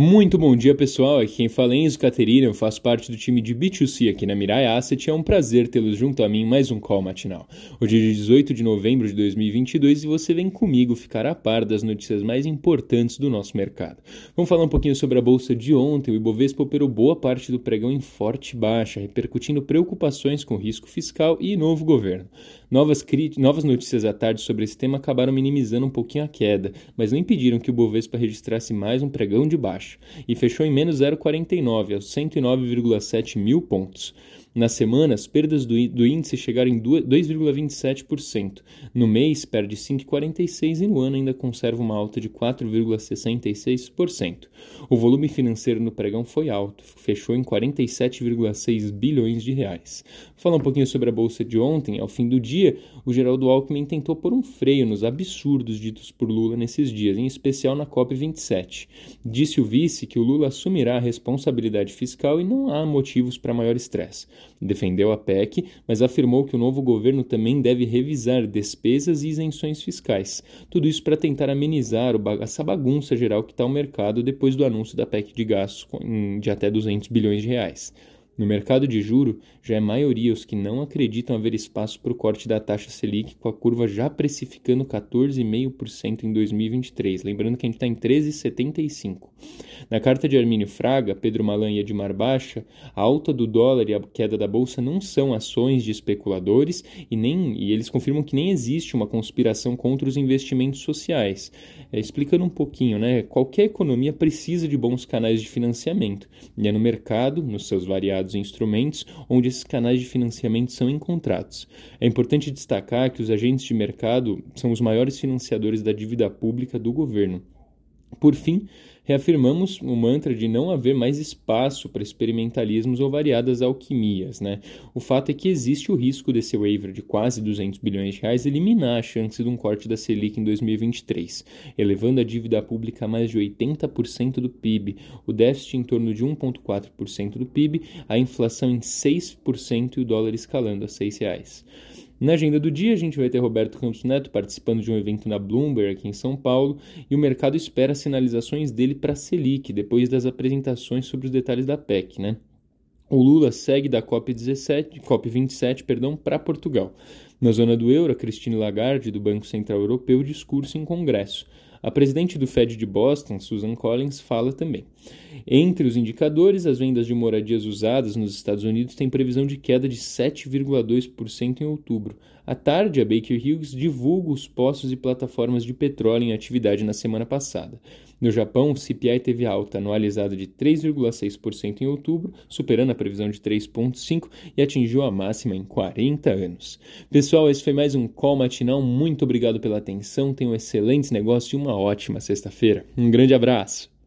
Muito bom dia, pessoal. Aqui quem fala é Enzo Caterina, faço parte do time de B2C aqui na Mirai Asset. É um prazer tê-los junto a mim em mais um call matinal. Hoje é dia 18 de novembro de 2022 e você vem comigo ficar a par das notícias mais importantes do nosso mercado. Vamos falar um pouquinho sobre a bolsa de ontem. O Ibovespa operou boa parte do pregão em forte baixa, repercutindo preocupações com risco fiscal e novo governo. Novas, novas notícias à tarde sobre esse tema acabaram minimizando um pouquinho a queda, mas não impediram que o Bovespa registrasse mais um pregão de baixa e fechou em menos 0,49 aos 109,7 mil pontos. Na semana, as perdas do, do índice chegaram em 2,27%. No mês, perde 5,46% e no ano ainda conserva uma alta de 4,66%. O volume financeiro no pregão foi alto, fechou em 47,6 bilhões de reais. Falar um pouquinho sobre a bolsa de ontem. Ao fim do dia, o Geraldo Alckmin tentou pôr um freio nos absurdos ditos por Lula nesses dias, em especial na COP27. Disse o vice que o Lula assumirá a responsabilidade fiscal e não há motivos para maior estresse. Defendeu a PEC, mas afirmou que o novo governo também deve revisar despesas e isenções fiscais. Tudo isso para tentar amenizar essa bagunça geral que está o mercado depois do anúncio da PEC de gastos de até 200 bilhões de reais. No mercado de juro, já é maioria os que não acreditam haver espaço para o corte da taxa Selic, com a curva já precificando 14,5% em 2023. Lembrando que a gente está em 13,75%. Na carta de Armínio Fraga, Pedro Malan e Edmar Baixa, a alta do dólar e a queda da bolsa não são ações de especuladores e, nem, e eles confirmam que nem existe uma conspiração contra os investimentos sociais. É, explicando um pouquinho, né? Qualquer economia precisa de bons canais de financiamento, e é no mercado, nos seus variados determinados instrumentos onde esses canais de financiamento são encontrados. É importante destacar que os agentes de mercado são os maiores financiadores da dívida pública do governo. Por fim, reafirmamos o mantra de não haver mais espaço para experimentalismos ou variadas alquimias. Né? O fato é que existe o risco desse waiver de quase 200 bilhões de reais eliminar a chance de um corte da Selic em 2023, elevando a dívida pública a mais de 80% do PIB, o déficit em torno de 1,4% do PIB, a inflação em 6% e o dólar escalando a 6 reais. Na agenda do dia, a gente vai ter Roberto Campos Neto participando de um evento na Bloomberg aqui em São Paulo e o mercado espera sinalizações dele para a Selic depois das apresentações sobre os detalhes da PEC, né? O Lula segue da COP17, COP27, perdão, para Portugal. Na zona do euro, a Christine Lagarde, do Banco Central Europeu, discurso em congresso. A presidente do Fed de Boston, Susan Collins, fala também. Entre os indicadores, as vendas de moradias usadas nos Estados Unidos têm previsão de queda de 7,2% em outubro. À tarde, a Baker Hughes divulga os postos e plataformas de petróleo em atividade na semana passada. No Japão, o CPI teve alta anualizada de 3,6% em outubro, superando a previsão de 3,5% e atingiu a máxima em 40 anos. Pessoal, esse foi mais um Call Matinal. Muito obrigado pela atenção. Tenham excelentes negócios e uma ótima sexta-feira. Um grande abraço.